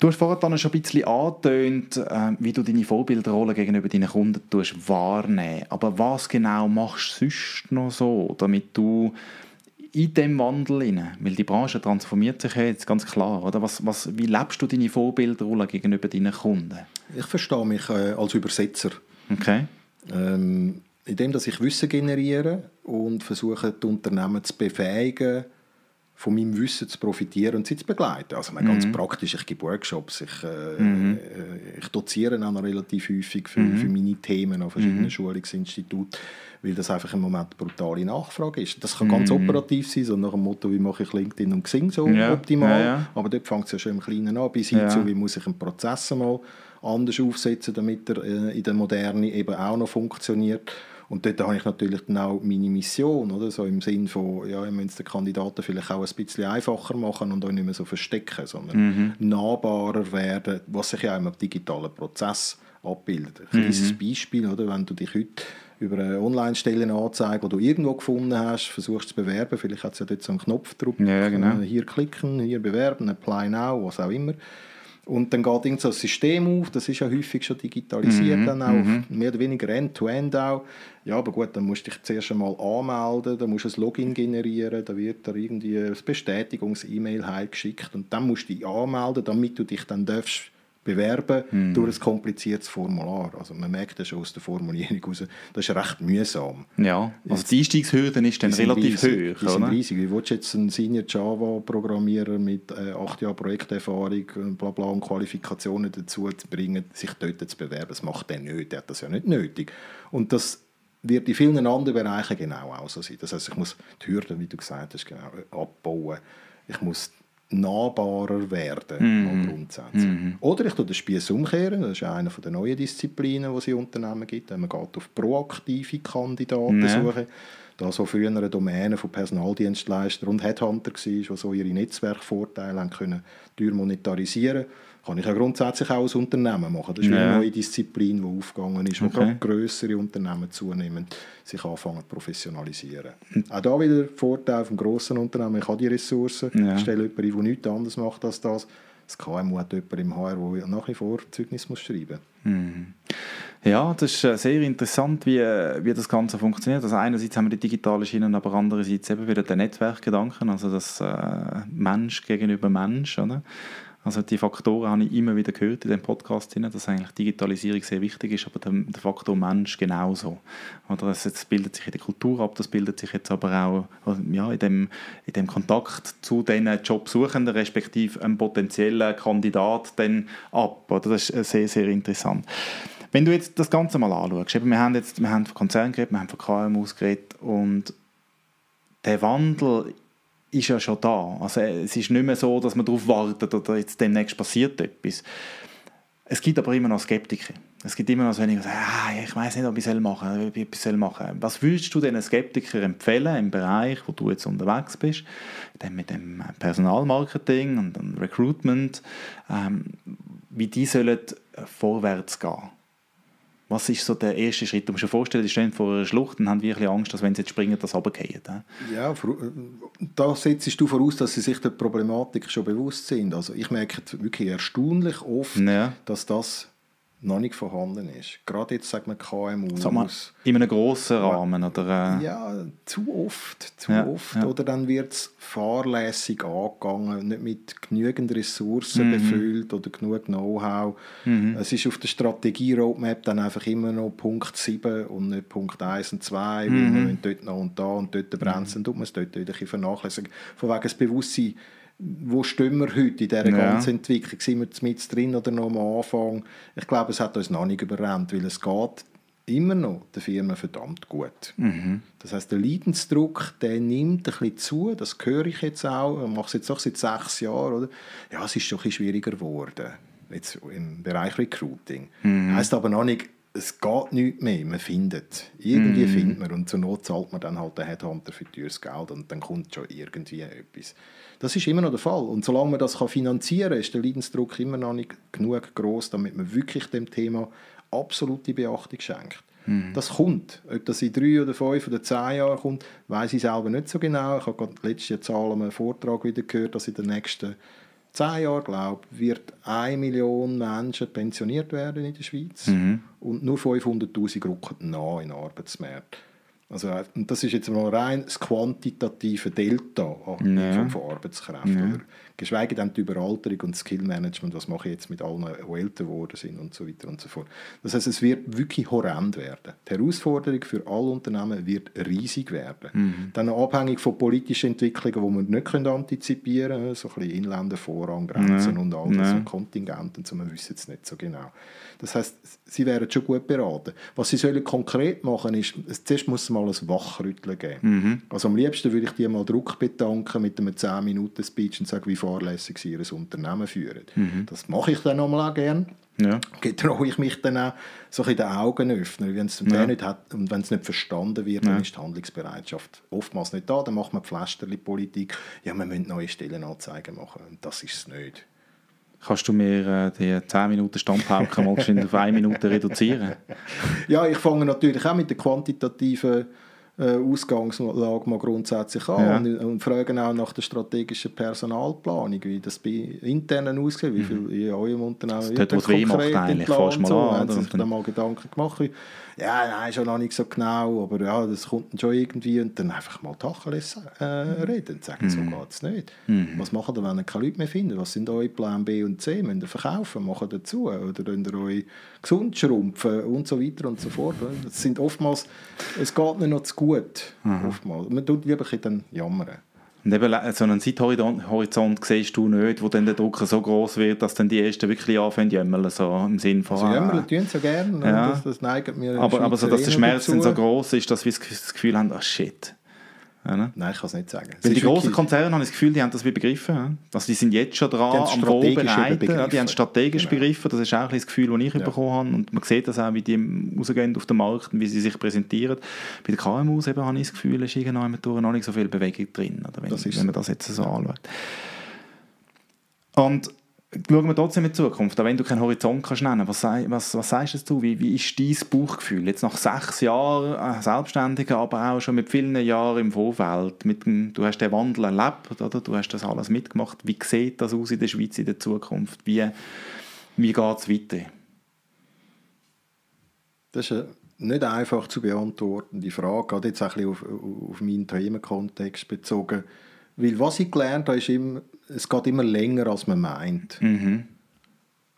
Du hast vorhin schon ein bisschen angetönt, äh, wie du deine Vorbildrolle gegenüber deinen Kunden wahrnehmen Aber was genau machst du sonst noch so, damit du in dem Wandel rein, weil die Branche transformiert sich jetzt ganz klar, oder? Was, was, wie lebst du deine Vorbildrolle gegenüber deinen Kunden? Ich verstehe mich äh, als Übersetzer. Okay. Ähm, indem dass ich Wissen generiere und versuche, die Unternehmen zu befähigen, von meinem Wissen zu profitieren und sie zu begleiten. Also mhm. ganz praktisch, ich gebe Workshops, ich, äh, mhm. Äh, ich doziere auch noch relativ häufig für, mhm. für meine Themen an verschiedenen mhm. Schulungsinstituten, weil das einfach im Moment eine brutale Nachfrage ist. Das kann ganz mhm. operativ sein, so nach dem Motto, wie mache ich LinkedIn und Xing so ja. optimal, ja, ja. aber dort fängt es ja schon im Kleinen an, bis hin zu, wie muss ich einen Prozess mal anders aufsetzen, damit er äh, in der Moderne eben auch noch funktioniert. Und dort habe ich natürlich dann auch meine Mission, oder? so im Sinn von, ja, wir müssen den Kandidaten vielleicht auch ein bisschen einfacher machen und auch nicht mehr so verstecken, sondern mhm. nahbarer werden, was sich ja auch im digitalen Prozess abbildet. Ein kleines mhm. Beispiel, oder? wenn du dich heute über eine Online-Stellenanzeige, die du irgendwo gefunden hast, versuchst zu bewerben, vielleicht hat es ja dort so einen Knopfdruck, ja, genau. hier klicken, hier bewerben, apply now, was auch immer. Und dann geht irgend so ein System auf, das ist ja häufig schon digitalisiert, mhm. dann auch mhm. mehr oder weniger End-to-End -End auch. Ja, aber gut, dann musst du dich zuerst einmal anmelden, dann musst du ein Login generieren, da wird da irgendwie ein Bestätigungs-E-Mail heimgeschickt und dann musst du dich anmelden, damit du dich dann darfst bewerben hm. durch ein kompliziertes Formular. Also man merkt das schon aus der Formulierung raus, das ist recht mühsam. Ja, also die Einstiegshürde ist dann relativ riesig, hoch. Die sind riesig. Wie willst du jetzt einen Senior Java-Programmierer mit äh, acht Jahren Projekterfahrung und bla bla und Qualifikationen dazu zu bringen, sich dort zu bewerben? Das macht der nicht, der hat das ja nicht nötig. Und das wird in vielen anderen Bereichen genau auch so sein. Das heißt, ich muss die Hürden, wie du gesagt hast, genau abbauen. Ich muss nahbarer werden, mm. grundsätzlich. Mm. Oder ich tue den Spieß umkehren, das ist eine der neuen Disziplinen, die es in Unternehmen gibt. Man geht auf proaktive Kandidaten ja. suchen. Da so früher eine Domäne von Personaldienstleistern und Headhunter war, die so ihre Netzwerkvorteile haben können monetarisieren kann ich ja grundsätzlich auch als Unternehmen machen. Das ist ja. eine neue Disziplin, die aufgegangen ist, wo okay. gerade grössere Unternehmen zunehmend sich anfangen zu professionalisieren. Mhm. Auch da wieder der Vorteil vom grossen Unternehmen, ich habe die Ressourcen, ja. ich stelle jemanden ein, der nichts anderes macht als das. Das KMU hat jemanden im HR, der nach wie vor Zeugnis muss schreiben muss. Mhm. Ja, das ist äh, sehr interessant, wie, wie das Ganze funktioniert. Also einerseits haben wir die digitale Schiene, aber andererseits eben wieder der Netzwerkgedanken, also das äh, Mensch gegenüber Mensch. Oder? Also die Faktoren habe ich immer wieder gehört in dem Podcast, dass eigentlich Digitalisierung sehr wichtig ist, aber der, Faktor Mensch genauso. Oder das, das bildet sich in der Kultur ab, das bildet sich jetzt aber auch ja, in, dem, in dem Kontakt zu den Jobsuchenden, respektive einem potenziellen Kandidat dann ab. Oder? Das ist sehr, sehr interessant. Wenn du jetzt das Ganze mal anschaust, wir haben jetzt wir haben von Konzernen geredet, wir haben von KMUs geredet und der Wandel ist ja schon da. Also es ist nicht mehr so, dass man darauf wartet oder jetzt demnächst passiert etwas. Es gibt aber immer noch Skeptiker. Es gibt immer noch so einige, die sagen, ah, ich weiß nicht, ob ich es machen soll, ich soll. Was würdest du diesen Skeptikern empfehlen im Bereich, wo du jetzt unterwegs bist, mit dem Personalmarketing und dem Recruitment, ähm, wie die sollen vorwärts gehen? Was ist so der erste Schritt? Du musst dir vorstellen, die stehen vor einer Schlucht und haben wirklich Angst, dass wenn sie jetzt springen, das runterfallen. Ja, äh, da setzt du voraus, dass sie sich der Problematik schon bewusst sind. Also ich merke wirklich erstaunlich oft, ja. dass das noch nicht vorhanden ist. Gerade jetzt, sagen wir, KMU. Sag mal, in einem grossen Rahmen, oder? Äh? Ja, zu oft. Zu ja, oft. Ja. Oder dann wird es fahrlässig angegangen, nicht mit genügend Ressourcen mhm. befüllt oder genug Know-how. Mhm. Es ist auf der Strategie-Roadmap dann einfach immer noch Punkt 7 und nicht Punkt 1 und 2, mhm. weil man dort noch und da und dort brennt, mhm. tut man es dort wieder ein vernachlässigen. Von wegen das Bewusstsein, wo stehen wir heute in dieser ja. ganzen Entwicklung? Sind wir mit drin oder noch am Anfang? Ich glaube, es hat uns noch nicht überrannt, weil es geht immer noch der Firma verdammt gut. Mhm. Das heißt, der Leidensdruck, der nimmt ein bisschen zu, das höre ich jetzt auch, ich mache es jetzt auch seit sechs Jahren, oder? Ja, es ist schon ein bisschen schwieriger geworden, jetzt im Bereich Recruiting. Mhm. Heißt aber noch nicht, es geht nicht mehr, man findet. Irgendwie mm. findet man und zur Not zahlt man dann halt den Headhunter für teures Geld und dann kommt schon irgendwie etwas. Das ist immer noch der Fall. Und solange man das finanzieren kann, ist der Leidensdruck immer noch nicht genug groß, damit man wirklich dem Thema absolute Beachtung schenkt. Mm. Das kommt. Ob das in drei oder fünf oder zehn Jahren kommt, weiß ich selber nicht so genau. Ich habe gerade letzte Zahl einem Vortrag wieder gehört, dass in den nächsten zehn Jahren, glaube ich, wird eine Million Menschen pensioniert werden in der Schweiz mhm. und nur 500'000 rücken nach in den Arbeitsmarkt. Also, und das ist jetzt mal rein das quantitative Delta ja. von Arbeitskräften. Ja. Geschweige denn die Überalterung und Skillmanagement, was mache ich jetzt mit allen, die älter geworden sind und so weiter und so fort. Das heißt, es wird wirklich horrend werden. Die Herausforderung für alle Unternehmen wird riesig werden. Mhm. Dann abhängig von politischen Entwicklungen, die wir nicht antizipieren können, so ein bisschen Inländervorrang, Grenzen ja. und all das, und Kontingenten, so, man wissen es nicht so genau. Das heißt, sie wären schon gut beraten. Was sie sollen konkret machen ist, zuerst muss es mal ein Wachrütteln geben. Mhm. Also am liebsten würde ich die mal Druck bedanken mit einem 10-Minuten-Speech und sagen, wie sie ihr Unternehmen führen. Mhm. Das mache ich dann nochmal auch gerne. Ja. Getraue ich mich dann auch so in den Augen öffnen. Wenn es ja. nicht hat und wenn es nicht verstanden wird, ja. dann ist die Handlungsbereitschaft oftmals nicht da. Dann macht man Pflasterli-Politik. Ja, wir müssen neue Stellenanzeigen machen. Und das ist es nicht. Kannst du mir äh, die 10 Minuten Standpauke mal auf eine Minute reduzieren? Ja, ich fange natürlich auch mit der quantitativen Ausgangslage mal grundsätzlich an ja. und, und, fragen auch nach der strategischen Personalplanung, wie das bei internen aussieht, wie viel mhm. in eurem Unternehmen wird das konkret macht eigentlich, fast mal so, an. Haben Sie sich dann mal Gedanken gemacht, ja, nein, schon noch nicht so genau, aber ja, das kommt dann schon irgendwie und dann einfach mal Tacheles äh, reden und sagen, mhm. so geht es nicht. Mhm. Was machen ihr, wenn ihr keine Leute mehr findet? Was sind eure Pläne B und C? Müsst ihr verkaufen, machen dazu oder könnt ihr euch gesund schrumpfen und so weiter und so fort. Das sind oftmals, es geht nicht noch zu gut, mhm. oftmals. Man tut lieber dann jammern. Und eben so einen Zeithorizont siehst du nicht, wo dann der Druck so groß wird, dass dann die Ersten wirklich anfangen zu jämmerle, so im Sinn von... Also jämmerle tun sie gerne, ne? ja. das, das neigt mir Aber, aber so, dass der Schmerz dann so groß ist, dass wir das Gefühl haben, ach shit, ja, ne? Nein, ich kann es nicht sagen. Weil die großen Konzerne haben das Gefühl, die haben das wie begriffen. Also die sind jetzt schon dran am Vorbereiten. Ja, die haben strategisch genau. begriffen. Das ist auch ein das Gefühl, das ich ja. bekommen habe. Und man sieht das auch, wie die rausgehen auf den Markt und wie sie sich präsentieren. Bei den KMUs eben habe ich das Gefühl, ist irgendwann noch nicht so viel Bewegung drin, oder wenn, wenn man das jetzt so anschaut. Und schauen wir trotzdem in die Zukunft, auch wenn du keinen Horizont kannst nennen was, was, was sagst du, wie, wie ist dein Bauchgefühl? Jetzt nach sechs Jahren Selbstständiger, aber auch schon mit vielen Jahren im Vorfeld, mit dem, du hast den Wandel erlebt, oder? du hast das alles mitgemacht, wie sieht das aus in der Schweiz in der Zukunft? Wie, wie geht es weiter? Das ist eine nicht einfach zu beantwortende Frage, gerade jetzt ein bisschen auf, auf meinen Themenkontext bezogen. Weil was ich gelernt habe, ist immer, es geht immer länger, als man meint. Mhm.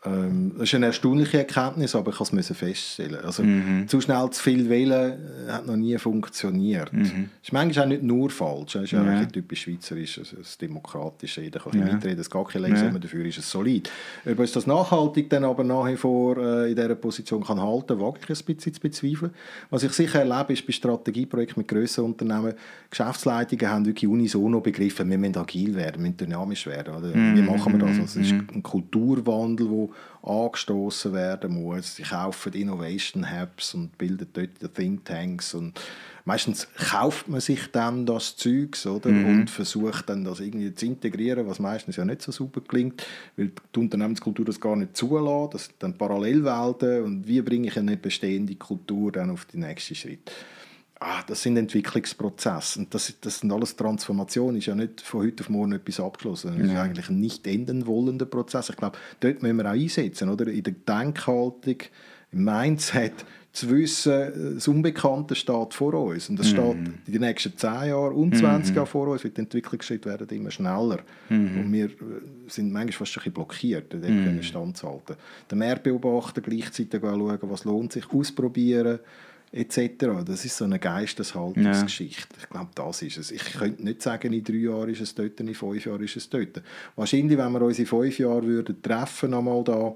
Ähm, das ist eine erstaunliche Erkenntnis, aber ich musste es feststellen. Also, mhm. Zu schnell zu viel wählen äh, hat noch nie funktioniert. Mhm. Das ist manchmal auch nicht nur falsch. Das ist ja, ja. typisch schweizerisch, also das demokratische. Jeder kann ja. mitreden, es geht keine ja. dafür ist es solid. Ob uns das nachhaltig dann aber nach wie vor äh, in dieser Position kann halten, wage ich ein bisschen zu bezweifeln. Was ich sicher erlebe, ist bei Strategieprojekten mit grösseren Unternehmen, Geschäftsleitungen haben wirklich unisono begriffen, wir müssen agil werden, wir müssen dynamisch werden. Oder? Mhm. Wie machen wir das? Also, es ist mhm. ein Kulturwandel, der angestoßen werden muss. Sie kaufen Innovation Hubs und bilden dort Thinktanks und meistens kauft man sich dann das Zeugs oder mhm. und versucht dann das irgendwie zu integrieren, was meistens ja nicht so super klingt, weil die Unternehmenskultur das gar nicht zulässt. Das sind dann Parallelwelten und wie bringe ich eine bestehende Kultur dann auf den nächsten Schritt? Ah, das sind Entwicklungsprozesse. Und das, das sind alles Transformationen. ist ja nicht von heute auf morgen etwas abgeschlossen. Das ist ja. eigentlich ein nicht enden wollender Prozess. Ich glaube, dort müssen wir auch einsetzen, oder? In der Denkhaltung, im Mindset, zu wissen, das Unbekannte steht vor uns. Und das steht mhm. in den nächsten 10 Jahren und 20 mhm. Jahren vor uns, weil die Entwicklungsschritte werden immer schneller. Mhm. Und wir äh, sind manchmal fast ein bisschen blockiert, dort mhm. können standzuhalten. Den Markt beobachten, gleichzeitig schauen, was lohnt sich, ausprobieren, etc. Das ist so eine Geisteshaltungsgeschichte. Ja. Ich glaube, das ist es. Ich könnte nicht sagen, in drei Jahren ist es dort, in fünf Jahren ist es dort. Wahrscheinlich, wenn wir uns in fünf Jahren würden treffen, einmal da,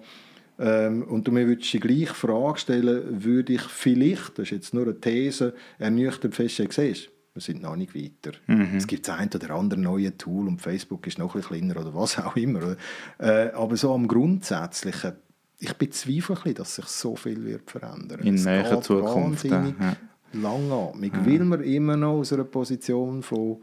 ähm, und du mir würdest die gleiche Frage stellen, würde ich vielleicht, das ist jetzt nur eine These, ernüchtert feststellen, siehst wir sind noch nicht weiter. Mhm. Es gibt das ein oder andere neue Tool und Facebook ist noch ein bisschen kleiner oder was auch immer. Äh, aber so am Grundsätzlichen ich bezweifle ein bisschen, dass sich so viel wird verändern In näherer Zukunft. Wahnsinnig ja. langatmig, ja. weil wir immer noch aus einer Position von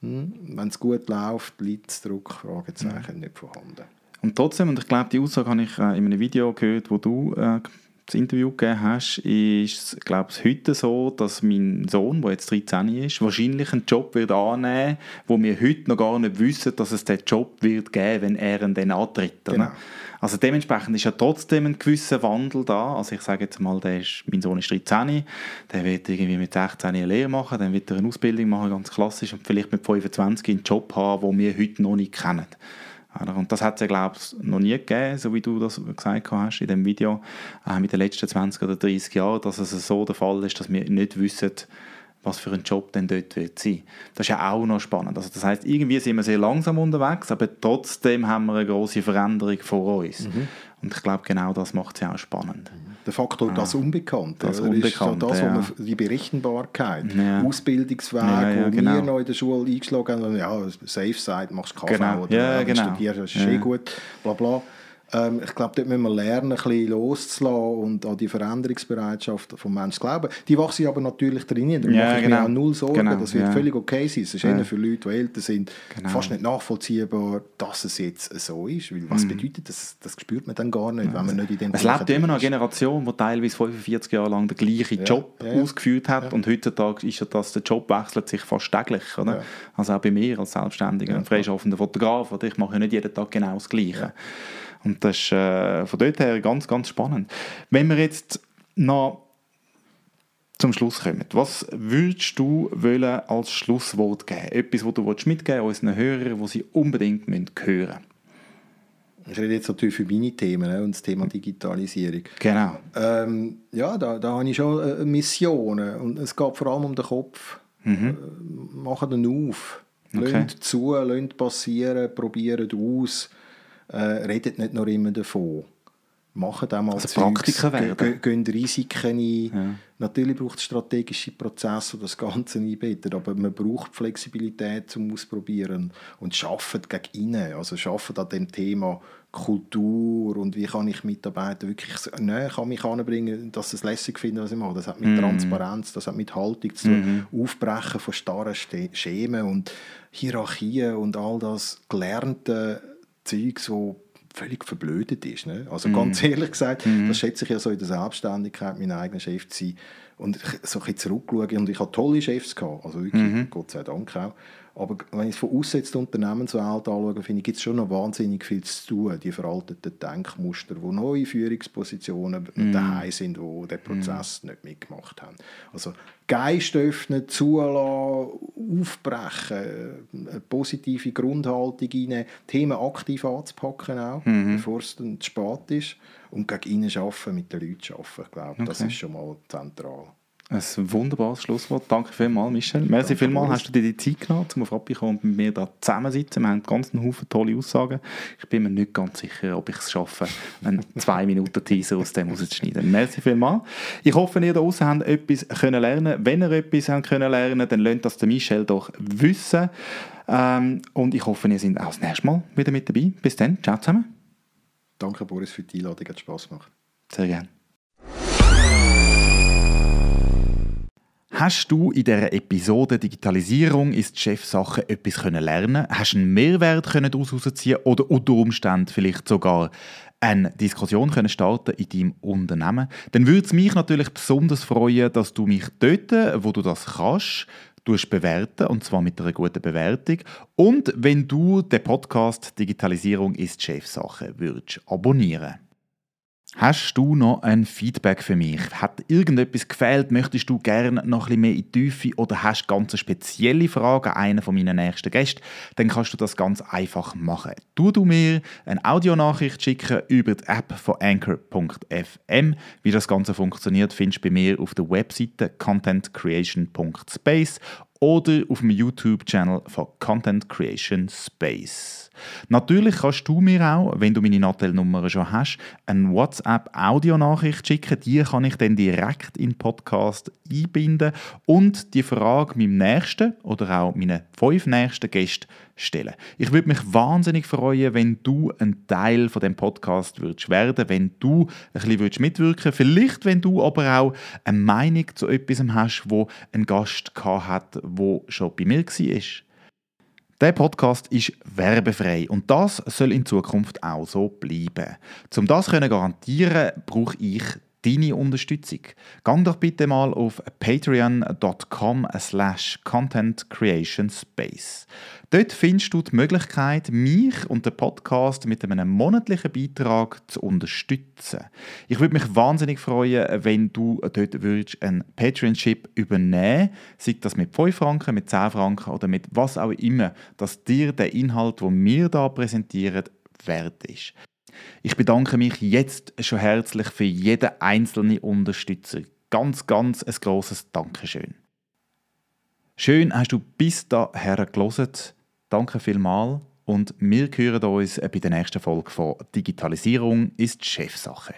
hm, wenn es gut läuft, Leidsdruck, Fragezeichen, ja. nicht vorhanden. Und trotzdem, und ich glaube, die Aussage habe ich äh, in einem Video gehört, wo du äh, das Interview gegeben hast, ist glaube ich heute so, dass mein Sohn, der jetzt 13 ist, wahrscheinlich einen Job wird annehmen, wo wir heute noch gar nicht wissen, dass es diesen Job wird geben, wenn er ihn dann antritt. Genau. Also dementsprechend ist ja trotzdem ein gewisser Wandel da. Also ich sage jetzt mal, der ist, mein Sohn ist 13, der wird irgendwie mit 16 eine Lehre machen, dann wird er eine Ausbildung machen, ganz klassisch, und vielleicht mit 25 einen Job haben, den wir heute noch nicht kennen. Und das hat es ja, glaube ich, noch nie gegeben, so wie du das gesagt hast in dem Video, äh, mit den letzten 20 oder 30 Jahren, dass es so der Fall ist, dass wir nicht wissen, was für ein Job denn dort wird sein. Das ist ja auch noch spannend. Also das heißt, irgendwie sind wir sehr langsam unterwegs, aber trotzdem haben wir eine große Veränderung vor uns. Mhm. Und ich glaube, genau das macht es ja auch spannend. Der Faktor ja. das Unbekannte. Das Unbekannte, ist das, ja. man, die Berechenbarkeit, ja. Ausbildungsweg, ja, wo genau. wir noch in der Schule eingeschlagen haben, ja, Safe Side, machst KV genau. oder ja, genau. studierst, das ist eh gut, bla bla. Ähm, ich glaube, dort müssen wir lernen, ein bisschen loszulassen und an die Veränderungsbereitschaft des Menschen zu glauben. Die wachsen aber natürlich drin. Da ja, mache ich genau. mir auch null Sorgen. Genau, das wird ja. völlig okay sein. Es ist ja. für Leute, die älter sind, genau. fast nicht nachvollziehbar, dass es jetzt so ist. Weil was mhm. bedeutet das? Das spürt man dann gar nicht, wenn man nicht in dem Es lebt immer noch eine Generation, die teilweise 45 Jahre lang den gleichen Job ausgeführt hat und heutzutage ist ja das, der Job wechselt sich fast täglich. Oder? Also auch bei mir als Selbstständiger, ja. freischaffender Fotograf, oder? ich mache ja nicht jeden Tag genau das Gleiche. Und das ist äh, von dort her ganz, ganz spannend. Wenn wir jetzt noch zum Schluss kommen, was würdest du wollen als Schlusswort geben? Etwas, was du mitgeben willst, unseren Hörern, was sie unbedingt hören müssen? Ich rede jetzt natürlich für meine Themen ne, und das Thema Digitalisierung. Genau. Ähm, ja, da, da habe ich schon äh, Missionen und es geht vor allem um den Kopf. Mhm. Äh, machen den auf. Okay. Lasst zu, lasst passieren, probiert aus äh, redet nicht nur immer davon. Machen auch mal also Praktiker werden. Gehen Risiken ein. Ja. Natürlich braucht es strategische Prozesse, die das Ganze einbettet, aber man braucht Flexibilität zum Ausprobieren und arbeitet gegen innen. Also arbeitet an dem Thema Kultur und wie kann ich Mitarbeiter wirklich näher kann mich anbringen, dass sie es lässig finden, was ich mache. Das hat mit mm. Transparenz, das hat mit Haltung zu tun, mm. Aufbrechen von starren Schemen und Hierarchien und all das Gelernte Zeug so völlig verblödet ist. Ne? Also mm. ganz ehrlich gesagt, mm. das schätze ich ja so in der Selbstständigkeit, mein eigener Chef zu sein. Und so ein bisschen zurückschauen. Und ich hatte tolle Chefs gehabt, also wirklich, mm. Gott sei Dank auch. Aber wenn ich es von außen jetzt die Unternehmenswelt anschaue, finde ich, gibt es schon noch wahnsinnig viel zu tun, die veralteten Denkmuster, wo neue Führungspositionen mm. daheim sind, die den Prozess mm. nicht mitgemacht haben. Also Geist öffnen, zulassen, aufbrechen, eine positive Grundhaltung rein, Themen aktiv anzupacken auch, mm. bevor es dann zu spät ist und gegen ihnen arbeiten, mit den Leuten arbeiten. Ich glaube, okay. das ist schon mal zentral. Ein wunderbares Schlusswort. Danke vielmals, Michel. Merci vielmals, hast du dir die Zeit genommen, um auf Rappi und mit mir da zusammensitzen. Wir haben ganz einen Haufen tolle Aussagen. Ich bin mir nicht ganz sicher, ob ich es schaffe, einen zwei Minuten Teaser aus dem rauszuschneiden. Merci vielmals. Ich hoffe, ihr da draußen habt etwas können lernen. Wenn ihr etwas habt können lernen, dann lasst das der Michel doch wissen. Ähm, und ich hoffe, ihr seid auch das nächste Mal wieder mit dabei. Bis dann, ciao zusammen. Danke, Boris, für die Einladung. Hat Spass gemacht. Sehr gerne. Hast du in dieser Episode Digitalisierung ist Chefsache etwas lernen? Können? Hast du einen Mehrwert daraus herausziehen oder unter Umständen vielleicht sogar eine Diskussion können starten in deinem Unternehmen, dann würde es mich natürlich besonders freuen, dass du mich dort, wo du das kannst, bewerten und zwar mit einer guten Bewertung. Und wenn du den Podcast Digitalisierung ist Chefsache würdest abonnieren Hast du noch ein Feedback für mich? Hat irgendetwas gefehlt? Möchtest du gerne noch ein bisschen mehr in die Tiefe oder hast ganz spezielle Fragen an einen von meinen nächsten Gästen? Dann kannst du das ganz einfach machen. Du du mir eine Audionachricht schicken über die App von anchor.fm. Wie das Ganze funktioniert, findest du bei mir auf der Webseite contentcreation.space oder auf dem YouTube-Channel von Content Creation Space. Natürlich kannst du mir auch, wenn du meine Nattel-Nummer schon hast, eine WhatsApp-Audionachricht schicken. Die kann ich dann direkt in den Podcast einbinden und die Frage meinem nächsten oder auch meinen fünf nächsten Gästen stellen. Ich würde mich wahnsinnig freuen, wenn du ein Teil von dem Podcast würdest werden, wenn du ein bisschen würdest mitwirken, vielleicht wenn du aber auch eine Meinung zu etwas hast, wo ein Gast hat, wo schon bei mir war. Der Podcast ist werbefrei und das soll in Zukunft auch so bleiben. Um das zu garantieren, brauche ich deine Unterstützung. Gang doch bitte mal auf patreon.com slash contentcreationspace. Dort findest du die Möglichkeit, mich und den Podcast mit einem monatlichen Beitrag zu unterstützen. Ich würde mich wahnsinnig freuen, wenn du dort würdest einen Patreonship übernehmen sei das mit 5 Franken, mit 10 Franken oder mit was auch immer, dass dir der Inhalt, den wir hier präsentieren, wert ist. Ich bedanke mich jetzt schon herzlich für jeden einzelnen Unterstützer. Ganz, ganz ein grosses Dankeschön. Schön hast du bis daher gelesen. Danke vielmals und wir hören uns bei der nächsten Folge von Digitalisierung ist Chefsache.